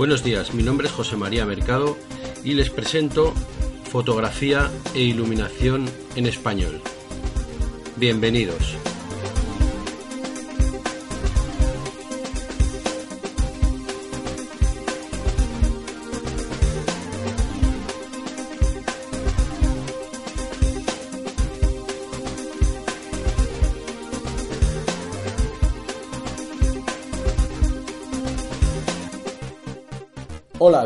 Buenos días, mi nombre es José María Mercado y les presento Fotografía e Iluminación en Español. Bienvenidos.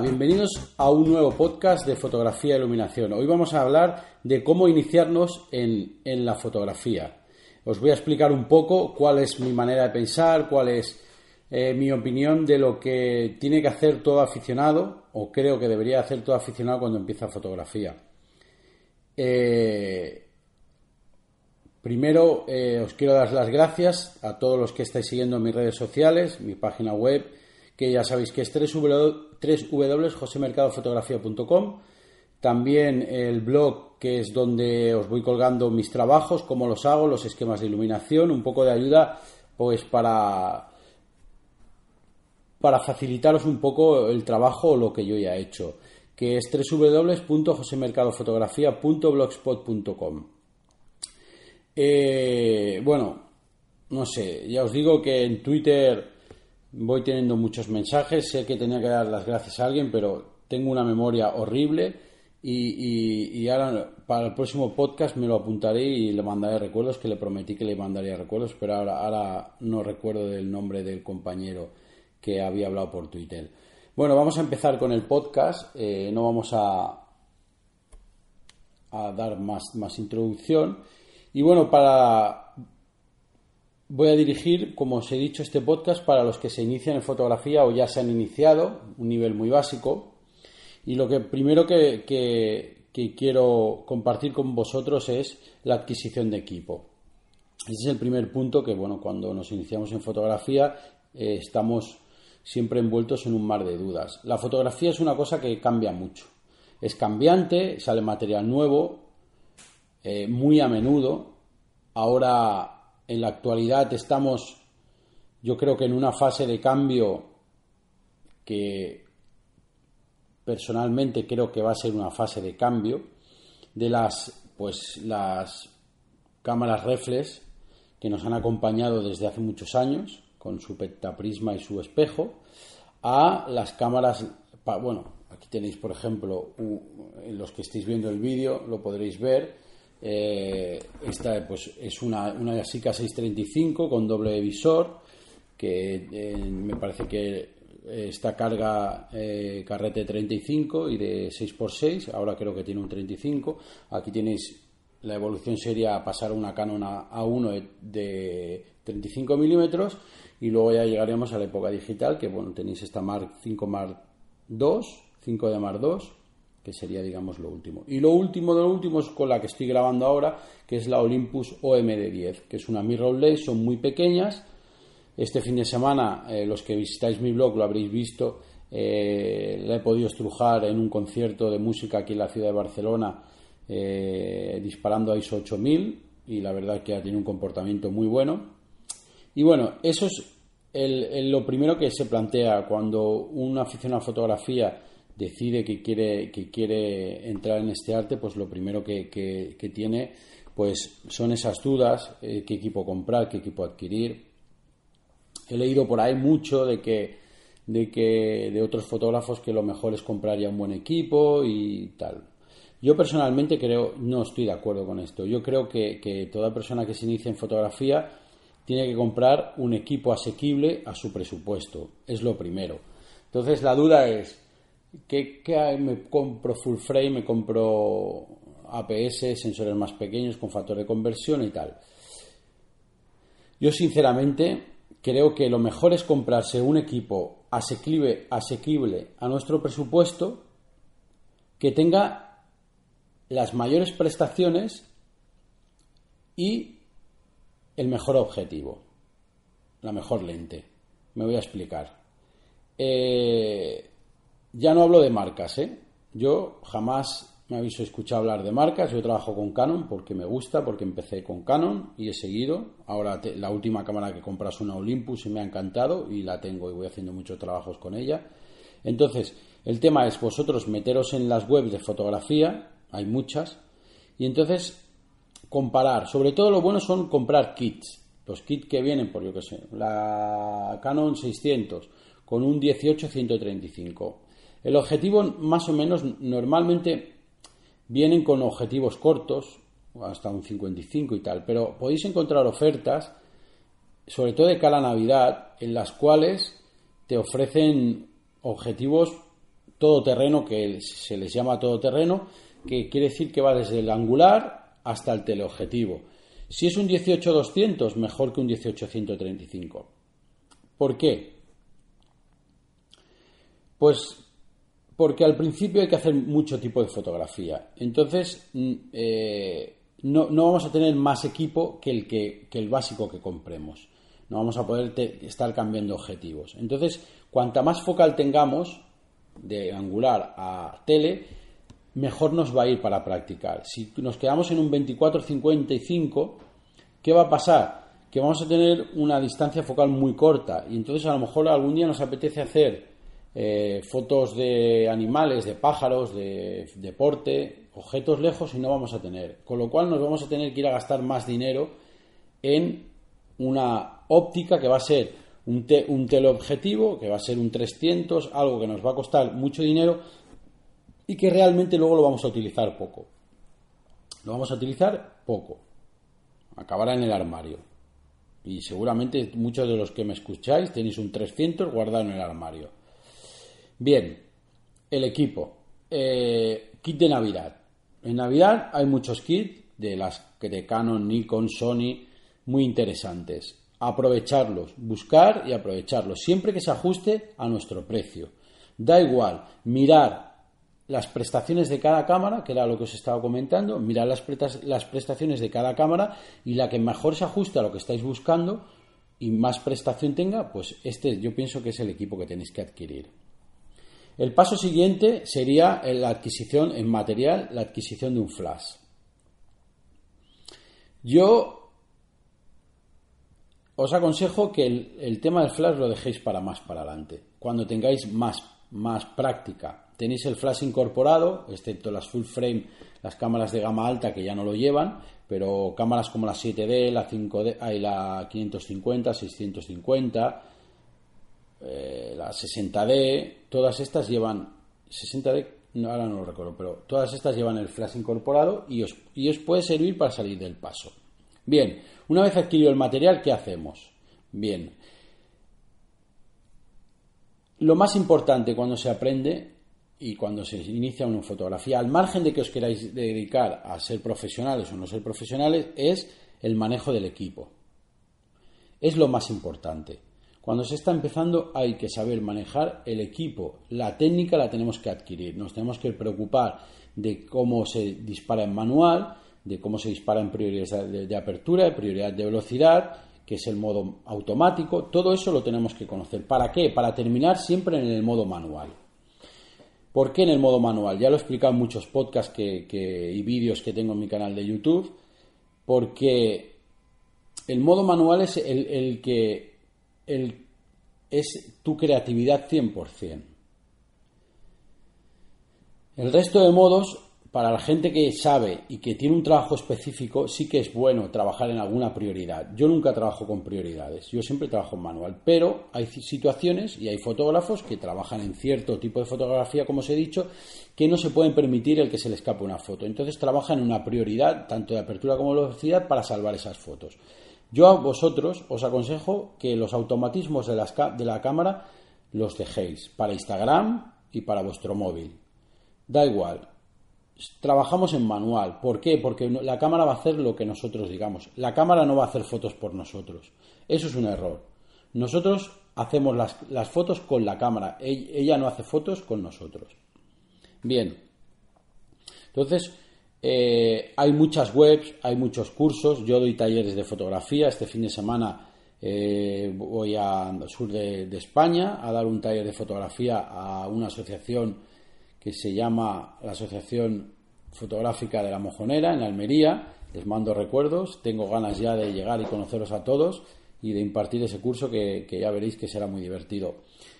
Bienvenidos a un nuevo podcast de fotografía e iluminación. Hoy vamos a hablar de cómo iniciarnos en, la fotografía. Os voy a explicar un poco cuál es mi manera de pensar, cuál es eh, mi opinión de lo que tiene que hacer todo aficionado, o creo que debería hacer todo aficionado cuando empieza fotografía. Eh, primero, eh, os quiero dar las gracias a todos los que estáis siguiendo mis redes sociales, mi página web, que ya sabéis que es www.josemercadofotografía.com. También el blog, que es donde os voy colgando mis trabajos, cómo los hago, los esquemas de iluminación, un poco de ayuda, pues para, para facilitaros un poco el trabajo o lo que yo ya he hecho, que es www.josemercadofotografía.blogspot.com. Eh, bueno, no sé, ya os digo que en Twitter voy teniendo muchos mensajes, sé que tenía que dar las gracias a alguien, pero tengo una memoria horrible y, ahora para el próximo podcast me lo apuntaré y le mandaré recuerdos, que le prometí que le mandaría recuerdos, pero ahora, ahora no recuerdo del nombre del compañero que había hablado por Twitter. Bueno, vamos a empezar con el podcast, eh, no vamos a, a dar más, más introducción. Y bueno, para Voy a dirigir, como os he dicho, este podcast para los que se inician en fotografía o ya se han iniciado, un nivel muy básico. Y lo que primero que, quiero compartir con vosotros es la adquisición de equipo. Ese es el primer punto que, bueno, cuando nos iniciamos en fotografía eh, estamos siempre envueltos en un mar de dudas. La fotografía es una cosa que cambia mucho. Es cambiante, sale material nuevo, eh, muy a menudo. Ahora en la actualidad estamos, yo creo que en una fase de cambio que personalmente creo que va a ser una fase de cambio de las pues las cámaras reflex que nos han acompañado desde hace muchos años con su pentaprisma y su espejo a las cámaras bueno aquí tenéis por ejemplo los que estéis viendo el vídeo lo podréis ver eh, esta pues, es una, una Yasica 635 con doble visor, que eh, me parece que eh, esta carga carrete 35 y de 6x6, ahora creo que tiene un 35. Aquí tenéis la evolución sería pasar una Canon A1 de 35 milímetros y luego ya llegaremos a la época digital, que bueno, tenéis esta Mark 5 Mark 2, 5 de Mark 2 que sería, digamos, lo último. Y lo último de lo último es con la que estoy grabando ahora, que es la Olympus OMD10, que es una mirrorless, son muy pequeñas. Este fin de semana, eh, los que visitáis mi blog lo habréis visto, eh, la he podido estrujar en un concierto de música aquí en la ciudad de Barcelona, eh, disparando a ISO 8000, y la verdad que ha tenido un comportamiento muy bueno. Y bueno, eso es lo primero que se plantea cuando un aficionado a fotografía decide que quiere, que quiere entrar en este arte, pues lo primero que, que, tiene pues son esas dudas, eh, qué equipo comprar, qué equipo adquirir. He leído por ahí mucho de que, de que de otros fotógrafos que lo mejor es comprar ya un buen equipo y tal. Yo personalmente creo, no estoy de acuerdo con esto. Yo creo que, que toda persona que se inicia en fotografía tiene que comprar un equipo asequible a su presupuesto. Es lo primero. Entonces la duda es, ¿Qué, hay? Me compro full frame, me compro APS, sensores más pequeños con factor de conversión y tal. Yo sinceramente creo que lo mejor es comprarse un equipo asequible, asequible a nuestro presupuesto que tenga las mayores prestaciones y el mejor objetivo, la mejor lente. Me voy a explicar. Eh, ya no hablo de marcas, ¿eh? Yo jamás me habéis escuchado hablar de marcas. Yo trabajo con Canon porque me gusta, porque empecé con Canon y he seguido. Ahora la última cámara que compras una Olympus y me ha encantado y la tengo y voy haciendo muchos trabajos con ella. Entonces, el tema es vosotros meteros en las webs de fotografía, hay muchas, y entonces comparar. Sobre todo lo bueno son comprar kits. Los kits que vienen por, yo que sé, la Canon 600 con un 18-135. El objetivo más o menos normalmente vienen con objetivos cortos, hasta un 55 y tal, pero podéis encontrar ofertas, sobre todo de cara a Navidad, en las cuales te ofrecen objetivos todoterreno, que se les llama todoterreno, que quiere decir que va desde el angular hasta el teleobjetivo. Si es un 18-200, mejor que un 18-135. ¿Por qué? Pues porque al principio hay que hacer mucho tipo de fotografía. Entonces, mm, eh, no, vamos a tener más equipo que el, que, el básico que compremos. No vamos a poder estar cambiando objetivos. Entonces, cuanta más focal tengamos, de angular a tele, mejor nos va a ir para practicar. Si nos quedamos en un 24-55, ¿qué va a pasar? Que vamos a tener una distancia focal muy corta y entonces a lo mejor algún día nos apetece hacer eh, fotos de animales, de pájaros, de deporte, objetos lejos y no vamos a tener. Con lo cual nos vamos a tener que ir a gastar más dinero en una óptica que va a ser un, un teleobjetivo, que va a ser un 300, algo que nos va a costar mucho dinero y que realmente luego lo vamos a utilizar poco. Lo vamos a utilizar poco. Acabará en el armario. Y seguramente muchos de los que me escucháis tenéis un 300 guardado en el armario. Bien, el equipo. Eh, kit de Navidad. En Navidad hay muchos kits de las de Canon, Nikon, Sony, muy interesantes. Aprovecharlos, buscar y aprovecharlos, siempre que se ajuste a nuestro precio. Da igual, mirar las prestaciones de cada cámara, que era lo que os estaba comentando, mirar las, las prestaciones de cada cámara y la que mejor se ajuste a lo que estáis buscando y más prestación tenga, pues este yo pienso que es el equipo que tenéis que adquirir. El paso siguiente sería la adquisición en material, la adquisición de un flash. Yo os aconsejo que el, tema del flash lo dejéis para más para adelante, cuando tengáis más, más práctica. Tenéis el flash incorporado, excepto las full frame, las cámaras de gama alta que ya no lo llevan, pero cámaras como la 7D, la 5D, hay la 550, 650, eh, la 60D, todas estas llevan 60D, ahora no lo recuerdo, pero todas estas llevan el flash incorporado y os, y os puede servir para salir del paso. Bien, una vez adquirido el material, ¿qué hacemos? Bien, lo más importante cuando se aprende y cuando se inicia una fotografía, al margen de que os queráis dedicar a ser profesionales o no ser profesionales, es el manejo del equipo. Es lo más importante. Cuando se está empezando hay que saber manejar el equipo. La técnica la tenemos que adquirir. Nos tenemos que preocupar de cómo se dispara en manual, de cómo se dispara en prioridad de, apertura, de prioridad de velocidad, que es el modo automático. Todo eso lo tenemos que conocer. ¿Para qué? Para terminar siempre en el modo manual. ¿Por qué en el modo manual? Ya lo he explicado en muchos podcasts y vídeos que tengo en mi canal de YouTube. Porque el modo manual es el que es tu creatividad 100%. El resto de modos, para la gente que sabe y que tiene un trabajo específico, sí que es bueno trabajar en alguna prioridad. Yo nunca trabajo con prioridades, yo siempre trabajo en manual, pero hay situaciones y hay fotógrafos que trabajan en cierto tipo de fotografía, como os he dicho, que no se pueden permitir el que se le escape una foto. Entonces trabajan en una prioridad, tanto de apertura como de velocidad, para salvar esas fotos. Yo a vosotros os aconsejo que los automatismos de, la cámara los dejéis para Instagram y para vuestro móvil. Da igual. Trabajamos en manual. ¿Por qué? Porque la cámara va a hacer lo que nosotros digamos. La cámara no va a hacer fotos por nosotros. Eso es un error. Nosotros hacemos las, las fotos con la cámara. Ella no hace fotos con nosotros. Bien. Entonces, eh, hay muchas webs, hay muchos cursos. Yo doy talleres de fotografía. Este fin de semana eh, voy al sur de, España a dar un taller de fotografía a una asociación que se llama la Asociación Fotográfica de la Mojonera en Almería. Les mando recuerdos. Tengo ganas ya de llegar y conoceros a todos y de impartir ese curso que, que ya veréis que será muy divertido.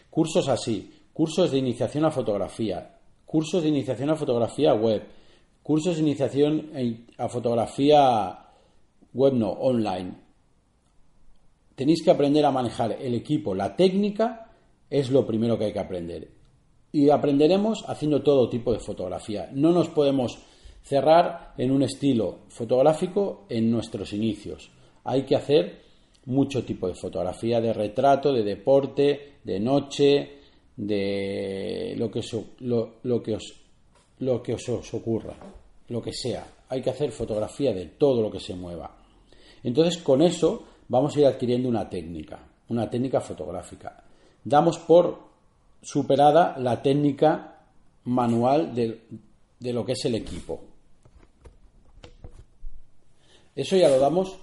Cursos así, cursos de iniciación a fotografía, cursos de iniciación a fotografía web, cursos de iniciación a fotografía web no, online. Tenéis que aprender a manejar el equipo, la técnica es lo primero que hay que aprender. Y aprenderemos haciendo todo tipo de fotografía. No nos podemos cerrar en un estilo fotográfico en nuestros inicios. Hay que hacer mucho tipo de fotografía, de retrato, de deporte, de noche, de lo que, lo, que, os, lo que os ocurra, lo que sea. Hay que hacer fotografía de todo lo que se mueva. Entonces, con eso vamos a ir adquiriendo una técnica, una técnica fotográfica. Damos por superada la técnica manual de, de lo que es el equipo. Eso ya lo damos,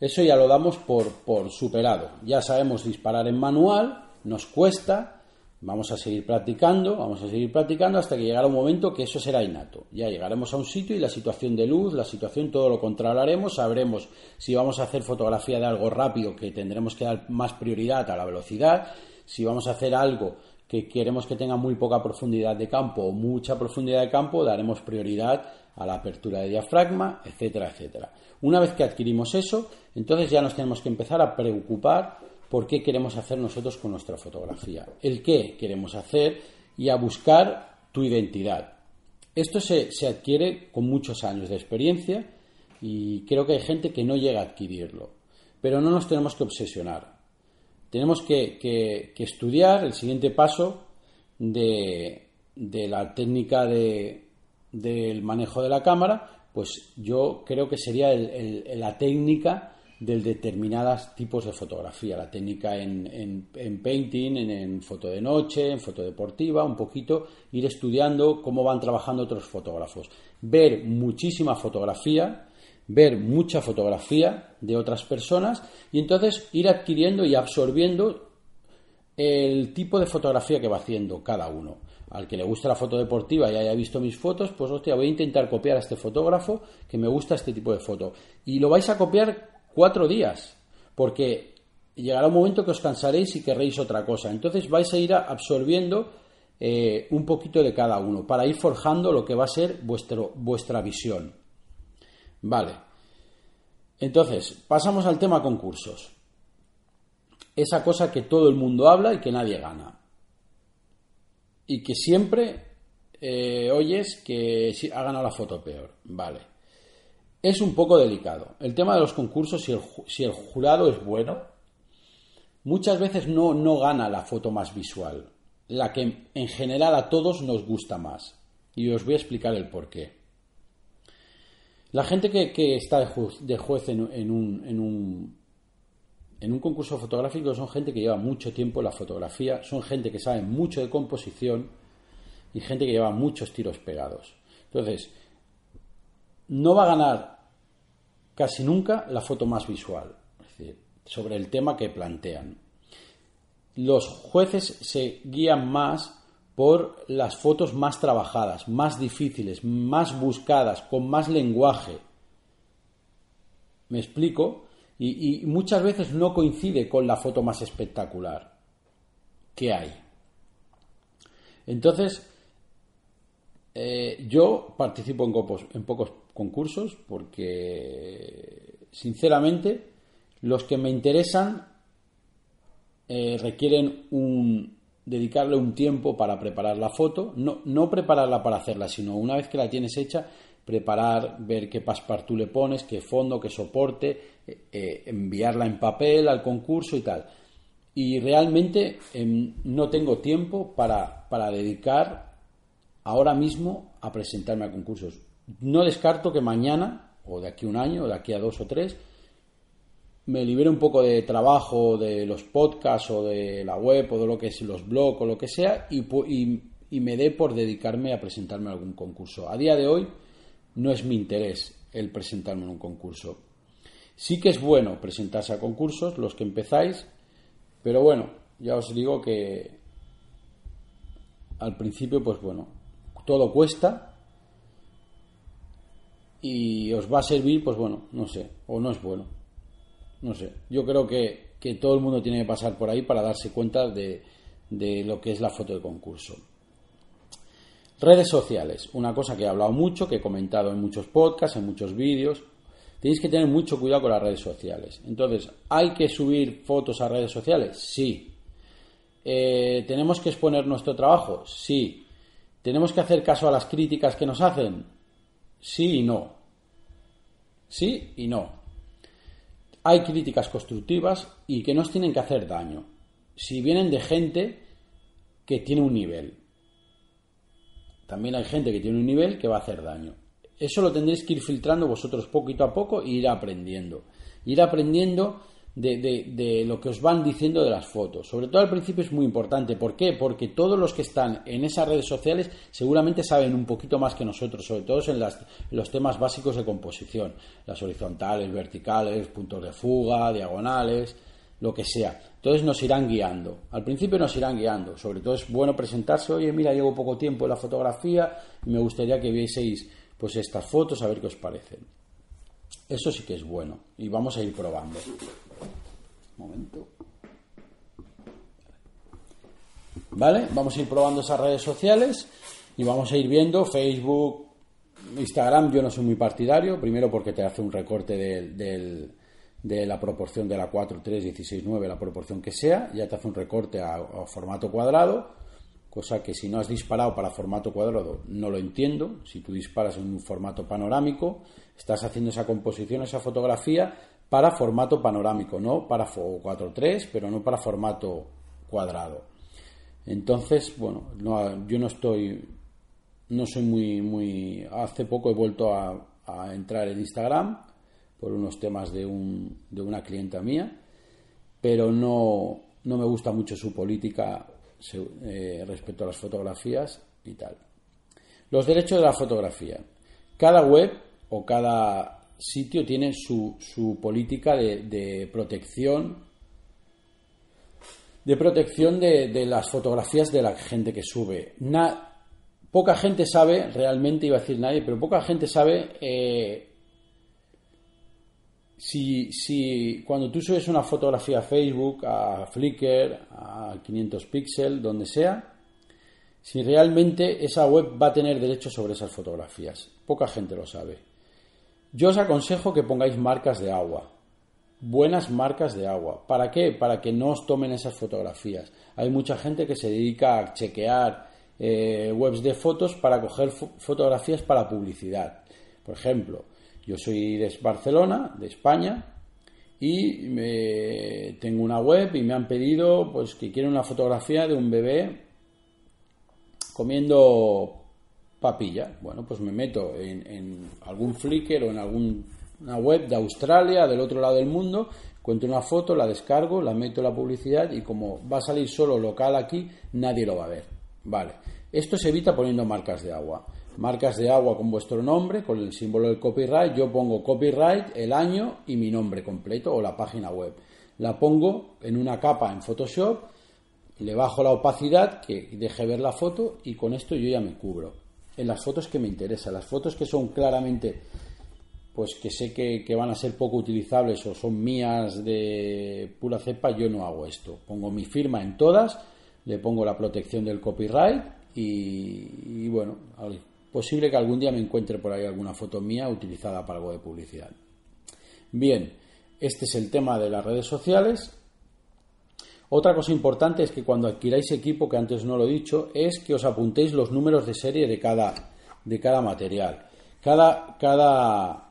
eso ya lo damos por, por superado. Ya sabemos disparar en manual, nos cuesta, Vamos a seguir practicando, vamos a seguir practicando hasta que llegará un momento que eso será innato. Ya llegaremos a un sitio y la situación de luz, la situación, todo lo controlaremos, sabremos si vamos a hacer fotografía de algo rápido, que tendremos que dar más prioridad a la velocidad, si vamos a hacer algo que queremos que tenga muy poca profundidad de campo o mucha profundidad de campo, daremos prioridad a la apertura de diafragma, etcétera, etcétera. Una vez que adquirimos eso, entonces ya nos tenemos que empezar a preocupar por qué queremos hacer nosotros con nuestra fotografía, el qué queremos hacer y a buscar tu identidad. Esto se, adquiere con muchos años de experiencia y creo que hay gente que no llega a adquirirlo, pero no nos tenemos que obsesionar. Tenemos que, estudiar el siguiente paso de, la técnica del manejo de la cámara, pues yo creo que sería la técnica de determinados tipos de fotografía, la técnica en, painting, en, foto de noche, en foto deportiva, un poquito ir estudiando cómo van trabajando otros fotógrafos, ver muchísima fotografía, ver mucha fotografía de otras personas y entonces ir adquiriendo y absorbiendo el tipo de fotografía que va haciendo cada uno. Al que le gusta la foto deportiva y haya visto mis fotos, pues hostia, voy a intentar copiar a este fotógrafo que me gusta este tipo de foto. Y lo vais a copiar cuatro días, porque llegará un momento que os cansaréis y querréis otra cosa. Entonces vais a ir absorbiendo eh, un poquito de cada uno para ir forjando lo que va a ser vuestro, vuestra visión. Vale. Entonces, pasamos al tema concursos. Esa cosa que todo el mundo habla y que nadie gana. Y que siempre eh, oyes que ha ganado la foto peor. Vale es un poco delicado. El tema de los concursos, si el, jurado es bueno, muchas veces no, no gana la foto más visual, la que en general a todos nos gusta más. Y os voy a explicar el por qué. La gente que, está de juez, en, un, en, un, en un concurso fotográfico son gente que lleva mucho tiempo en la fotografía, son gente que sabe mucho de composición y gente que lleva muchos tiros pegados. Entonces, no va a ganar casi nunca la foto más visual, es decir, sobre el tema que plantean. Los jueces se guían más por las fotos más trabajadas, más difíciles, más buscadas, con más lenguaje. ¿Me explico? Y, muchas veces no coincide con la foto más espectacular que hay. Entonces, eh, yo participo en, pocos concursos porque, sinceramente, los que me interesan eh, requieren un, dedicarle un tiempo para preparar la foto, no, no prepararla para hacerla, sino una vez que la tienes hecha, preparar, ver qué passepartout le pones, qué fondo, qué soporte, eh, enviarla en papel al concurso y tal. Y realmente em, no tengo tiempo para, para dedicar ahora mismo a presentarme a concursos. No descarto que mañana, o de aquí a un año, o de aquí a dos o tres, me libere un poco de trabajo de los podcasts o de la web o de lo que es los blogs o lo que sea y, y, me dé por dedicarme a presentarme a algún concurso. A día de hoy no es mi interés el presentarme en un concurso. Sí que es bueno presentarse a concursos, los que empezáis, pero bueno, ya os digo que al principio, pues bueno, todo cuesta y os va a servir, pues bueno, no sé, o no es bueno, no sé. Yo creo que, todo el mundo tiene que pasar por ahí para darse cuenta de, de lo que es la foto de concurso. Redes sociales, una cosa que he hablado mucho, que he comentado en muchos podcasts, en muchos vídeos. Tenéis que tener mucho cuidado con las redes sociales. Entonces, ¿hay que subir fotos a redes sociales? Sí. Eh, ¿Tenemos que exponer nuestro trabajo? Sí. ¿Tenemos que hacer caso a las críticas que nos hacen? Sí y no. Sí y no. Hay críticas constructivas y que nos tienen que hacer daño. Si vienen de gente que tiene un nivel. También hay gente que tiene un nivel que va a hacer daño. Eso lo tendréis que ir filtrando vosotros poquito a poco e ir aprendiendo. Ir aprendiendo de, lo que os van diciendo de las fotos. Sobre todo al principio es muy importante. ¿Por qué? Porque todos los que están en esas redes sociales seguramente saben un poquito más que nosotros, sobre todo en, los temas básicos de composición. Las horizontales, verticales, puntos de fuga, diagonales, lo que sea. Entonces nos irán guiando. Al principio nos irán guiando. Sobre todo es bueno presentarse, oye, mira, llevo poco tiempo en la fotografía y me gustaría que vieseis pues estas fotos a ver qué os parecen. Eso sí que es bueno y vamos a ir probando momento. ¿Vale? Vamos a ir probando esas redes sociales y vamos a ir viendo Facebook, Instagram. Yo no soy muy partidario, primero porque te hace un recorte de la proporción de la 4, 3, 16, 9, la proporción que sea, ya te hace un recorte a formato cuadrado, cosa que si no has disparado para formato cuadrado no lo entiendo. Si tú disparas en un formato panorámico, estás haciendo esa composición, esa fotografía para formato panorámico, no para 4.3, pero no para formato cuadrado. Entonces, bueno, yo no estoy, no soy muy, muy. Hace poco he vuelto a, entrar en Instagram por unos temas de, un, de una clienta mía, pero no, no me gusta mucho su política eh, respecto a las fotografías y tal. Los derechos de la fotografía. Cada web o cada sitio tiene su, política de, protección de protección de, las fotografías de la gente que sube. poca gente sabe, realmente iba a decir nadie, pero poca gente sabe eh, si, si, cuando tú subes una fotografía a Facebook, a Flickr, a 500 píxeles, donde sea, si realmente esa web va a tener derecho sobre esas fotografías. Poca gente lo sabe. Yo os aconsejo que pongáis marcas de agua, buenas marcas de agua. ¿Para qué? Para que no os tomen esas fotografías. Hay mucha gente que se dedica a chequear eh, webs de fotos para coger fotografías para publicidad. Por ejemplo, yo soy de Barcelona, de España, y tengo una web y me han pedido pues que quieren una fotografía de un bebé comiendo papilla. Bueno, pues me meto en, algún Flickr o en alguna web de Australia, del otro lado del mundo, cuento una foto, la descargo, la meto en la publicidad y como va a salir solo local aquí, nadie lo va a ver. Vale. Esto se evita poniendo marcas de agua. Marcas de agua con vuestro nombre, con el símbolo del copyright. Yo pongo copyright, el año y mi nombre completo o la página web. La pongo en una capa en Photoshop, le bajo la opacidad que deje ver la foto y con esto yo ya me cubro en las fotos que me interesan. Las fotos que son claramente, pues que sé que, van a ser poco utilizables o son mías de pura cepa, yo no hago esto. Pongo mi firma en todas, le pongo la protección del copyright y bueno, posible que algún día me encuentre por ahí alguna foto mía utilizada para algo de publicidad. Bien, este es el tema de las redes sociales. Otra cosa importante es que cuando adquiráis equipo, que antes no lo he dicho, es que os apuntéis los números de serie de cada, de cada material. Cada, cada,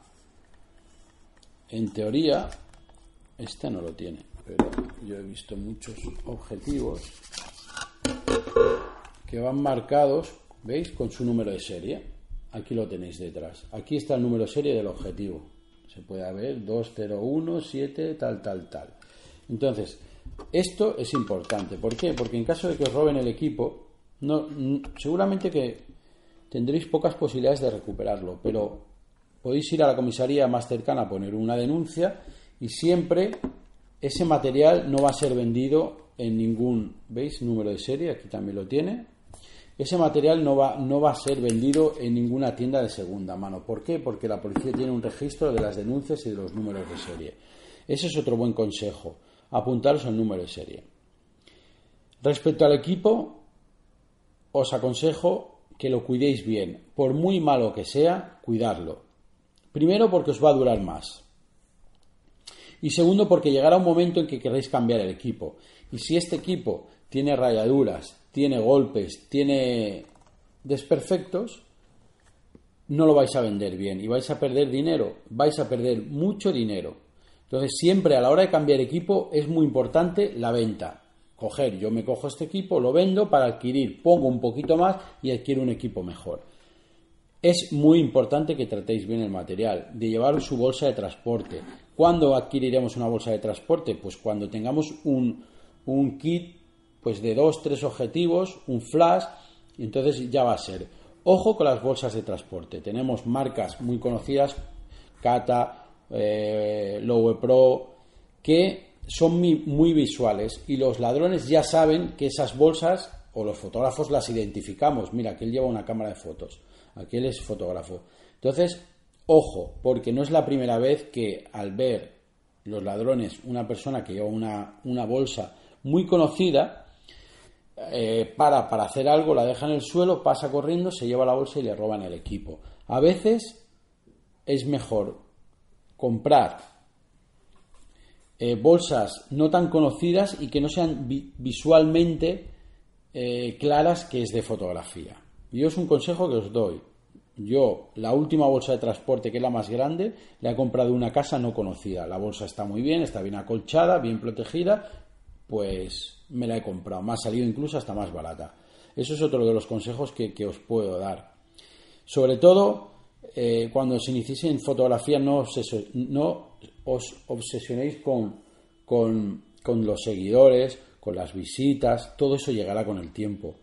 en teoría, este no lo tiene, pero yo he visto muchos objetivos que van marcados, ¿veis? Con su número de serie. Aquí lo tenéis detrás. Aquí está el número de serie del objetivo. Se puede ver 201, 7, tal, tal, tal. Entonces, esto es importante. ¿Por qué? Porque en caso de que os roben el equipo, no, seguramente que tendréis pocas posibilidades de recuperarlo, pero podéis ir a la comisaría más cercana a poner una denuncia y siempre ese material no va a ser vendido en ningún, ¿veis? Número de serie, aquí también lo tiene. Ese material no va, no va a ser vendido en ninguna tienda de segunda mano. ¿Por qué? Porque la policía tiene un registro de las denuncias y de los números de serie. Ese es otro buen consejo apuntaros el número de serie. Respecto al equipo, os aconsejo que lo cuidéis bien. Por muy malo que sea, cuidarlo. Primero porque os va a durar más. Y segundo porque llegará un momento en que queréis cambiar el equipo. Y si este equipo tiene rayaduras, tiene golpes, tiene desperfectos, no lo vais a vender bien y vais a perder dinero, vais a perder mucho dinero. Entonces siempre a la hora de cambiar equipo es muy importante la venta. Coger, yo me cojo este equipo, lo vendo para adquirir, pongo un poquito más y adquiero un equipo mejor. Es muy importante que tratéis bien el material, de llevar su bolsa de transporte. ¿Cuándo adquiriremos una bolsa de transporte? Pues cuando tengamos un, un kit pues de dos, tres objetivos, un flash, entonces ya va a ser. Ojo con las bolsas de transporte. Tenemos marcas muy conocidas, Kata, eh, Lowe Pro, que son muy visuales y los ladrones ya saben que esas bolsas o los fotógrafos las identificamos. Mira, que él lleva una cámara de fotos aquel es fotógrafo. Entonces, ojo, porque no es la primera vez que al ver los ladrones una persona que lleva una, bolsa muy conocida, eh, para, para hacer algo, la deja en el suelo, pasa corriendo, se lleva la bolsa y le roban el equipo. A veces es mejor comprar eh, bolsas no tan conocidas y que no sean visualmente eh, claras que es de fotografía. Yo es un consejo que os doy. Yo, la última bolsa de transporte, que es la más grande, la he comprado una casa no conocida. La bolsa está muy bien, está bien acolchada, bien protegida, pues me la he comprado. Me ha salido incluso hasta más barata. Eso es otro de los consejos que, os puedo dar. Sobre todo, eh, cuando os iniciéis en fotografía, no os, obsesionéis con, los seguidores, con las visitas, todo eso llegará con el tiempo.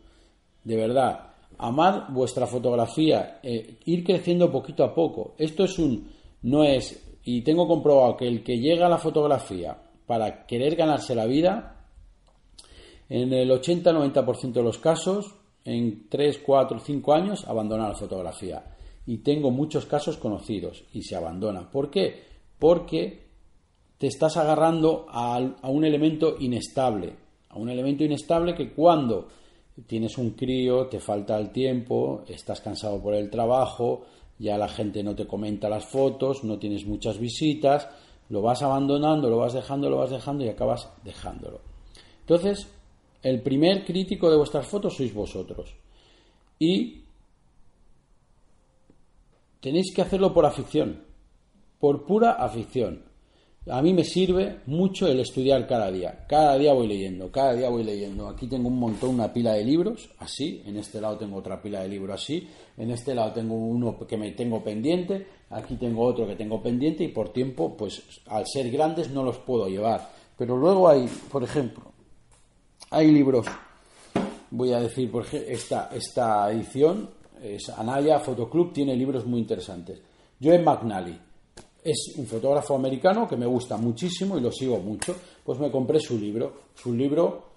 De verdad, amar vuestra fotografía, eh, ir creciendo poquito a poco. Esto es un, no es, y tengo comprobado que el que llega a la fotografía para querer ganarse la vida, en el 80-90% de los casos, en 3, 4, 5 años, abandona la fotografía. Y tengo muchos casos conocidos y se abandonan. ¿Por qué? Porque te estás agarrando a, a un elemento inestable, a un elemento inestable que cuando tienes un crío, te falta el tiempo, estás cansado por el trabajo, ya la gente no te comenta las fotos, no tienes muchas visitas, lo vas abandonando, lo vas dejando, lo vas dejando y acabas dejándolo. Entonces, el primer crítico de vuestras fotos sois vosotros. Y tenéis que hacerlo por afición, por pura afición a mí me sirve mucho el estudiar cada día. Cada día voy leyendo, cada día voy leyendo. Aquí tengo un montón, una pila de libros, así. En este lado tengo otra pila de libros así. En este lado tengo uno que me tengo pendiente. Aquí tengo otro que tengo pendiente y por tiempo, pues al ser grandes no los puedo llevar. Pero luego hay, por ejemplo, hay libros. Voy a decir, por ejemplo, esta, esta edición es Anaya Fotoclub, tiene libros muy interesantes. Joe McNally es un fotógrafo americano que me gusta muchísimo y lo sigo mucho, pues me compré su libro, su libro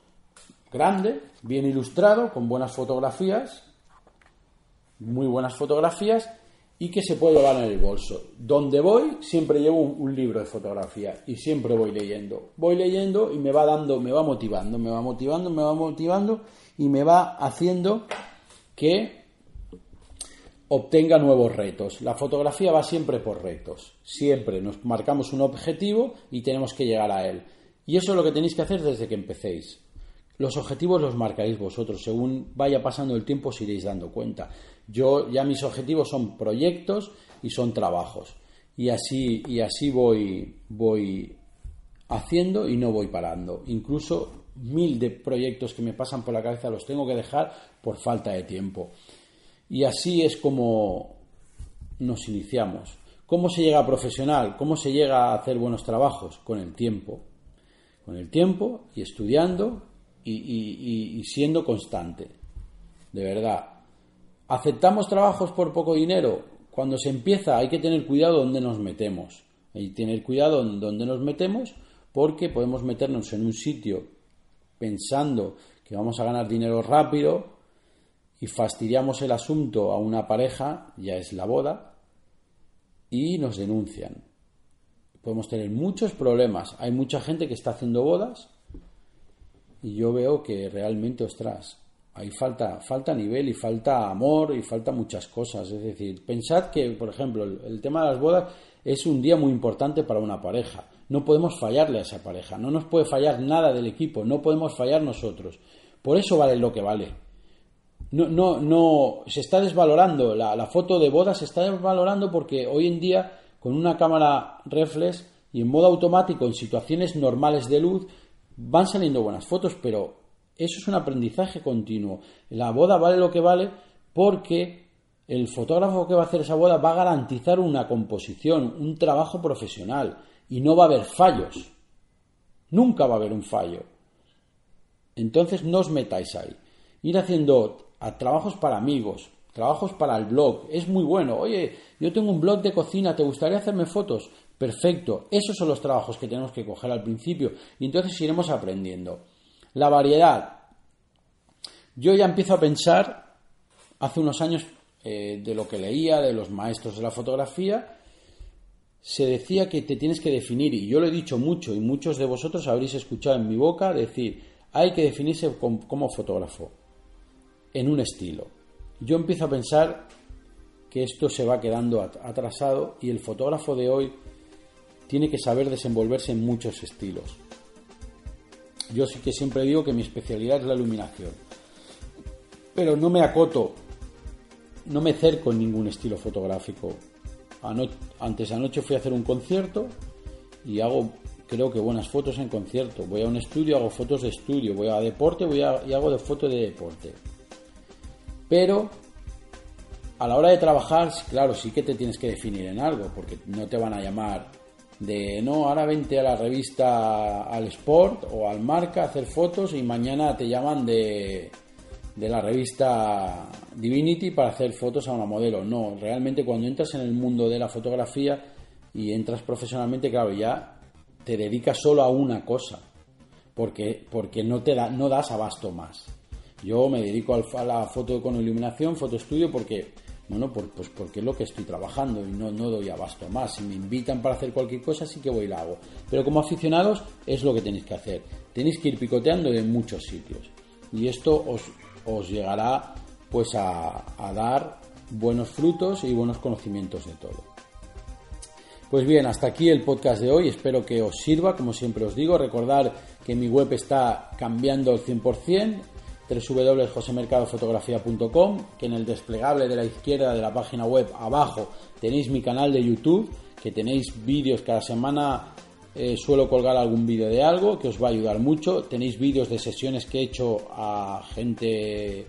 grande, bien ilustrado, con buenas fotografías, muy buenas fotografías y que se puede llevar en el bolso. Donde voy siempre llevo un, libro de fotografía y siempre voy leyendo. Voy leyendo y me va dando, me va motivando, me va motivando, me va motivando y me va haciendo que obtenga nuevos retos. La fotografía va siempre por retos. Siempre nos marcamos un objetivo y tenemos que llegar a él. Y eso es lo que tenéis que hacer desde que empecéis. Los objetivos los marcaréis vosotros. Según vaya pasando el tiempo os iréis dando cuenta. Yo ya mis objetivos son proyectos y son trabajos. Y así, y así voy, voy haciendo y no voy parando. Incluso mil de proyectos que me pasan por la cabeza los tengo que dejar por falta de tiempo. Y así es como nos iniciamos. ¿Cómo se llega a profesional? ¿Cómo se llega a hacer buenos trabajos? Con el tiempo. Con el tiempo y estudiando y, siendo constante. De verdad. ¿Aceptamos trabajos por poco dinero? Cuando se empieza hay que tener cuidado donde nos metemos. Hay que tener cuidado donde nos metemos porque podemos meternos en un sitio pensando que vamos a ganar dinero rápido y fastidiamos el asunto a una pareja, ya es la boda, y nos denuncian. Podemos tener muchos problemas. Hay mucha gente que está haciendo bodas y yo veo que realmente, ostras, ahí falta, falta nivel y falta amor y falta muchas cosas. Es decir, pensad que, por ejemplo, el, tema de las bodas es un día muy importante para una pareja. No podemos fallarle a esa pareja, no nos puede fallar nada del equipo, no podemos fallar nosotros. Por eso vale lo que vale. No, no, no, se está desvalorando, la, foto de boda se está desvalorando porque hoy en día con una cámara reflex y en modo automático en situaciones normales de luz van saliendo buenas fotos, pero eso es un aprendizaje continuo. La boda vale lo que vale porque el fotógrafo que va a hacer esa boda va a garantizar una composición, un trabajo profesional y no va a haber fallos. Nunca va a haber un fallo. Entonces no os metáis ahí. Ir haciendo trabajos para amigos, trabajos para el blog, es muy bueno. Oye, yo tengo un blog de cocina, ¿te gustaría hacerme fotos? Perfecto, esos son los trabajos que tenemos que coger al principio y entonces iremos aprendiendo. La variedad. Yo ya empiezo a pensar, hace unos años, eh, de lo que leía, de los maestros de la fotografía, se decía que te tienes que definir, y yo lo he dicho mucho, y muchos de vosotros habréis escuchado en mi boca decir, hay que definirse como fotógrafo, en un estilo. Yo empiezo a pensar que esto se va quedando atrasado y el fotógrafo de hoy tiene que saber desenvolverse en muchos estilos. Yo sí que siempre digo que mi especialidad es la iluminación, pero no me acoto, no me cerco en ningún estilo fotográfico. antes anoche fui a hacer un concierto y hago creo que buenas fotos en concierto. Voy a un estudio, hago fotos de estudio. Voy a deporte voy y hago de foto de deporte. Pero a la hora de trabajar, claro, sí que te tienes que definir en algo, porque no te van a llamar de no, ahora vente a la revista al Sport o al Marca a hacer fotos y mañana te llaman de, de la revista Divinity para hacer fotos a una modelo. No, realmente cuando entras en el mundo de la fotografía y entras profesionalmente, claro, ya te dedicas solo a una cosa, porque, porque no, te da, no das abasto más. Yo me dedico a la foto con iluminación, foto estudio, porque, bueno, pues porque es lo que estoy trabajando y no, no doy abasto más. Si me invitan para hacer cualquier cosa, sí que voy y la hago. Pero como aficionados, es lo que tenéis que hacer. Tenéis que ir picoteando en muchos sitios. Y esto os, os llegará pues a, a dar buenos frutos y buenos conocimientos de todo. Pues bien, hasta aquí el podcast de hoy. Espero que os sirva, como siempre os digo. Recordar que mi web está cambiando al 100%, www.josemercadofotografía.com, que en el desplegable de la izquierda de la página web abajo tenéis mi canal de YouTube, que tenéis vídeos cada semana. Eh, suelo colgar algún vídeo de algo que os va a ayudar mucho. Tenéis vídeos de sesiones que he hecho a gente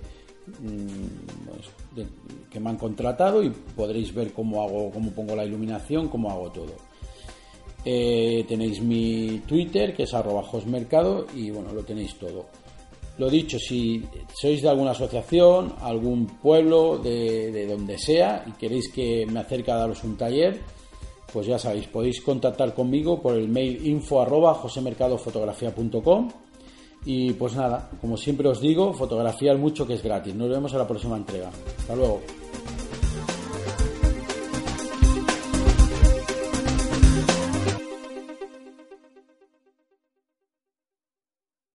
mm, pues, que me han contratado y podréis ver cómo hago, cómo pongo la iluminación, cómo hago todo. Eh, tenéis mi Twitter, que es arroba mercado y bueno, lo tenéis todo. Lo dicho, si sois de alguna asociación, algún pueblo, de, donde sea, y queréis que me acerque a daros un taller, pues ya sabéis, podéis contactar conmigo por el mail info arroba josemercadofotografía.com y pues nada, como siempre os digo, fotografiar mucho que es gratis. Nos vemos en la próxima entrega. Hasta luego.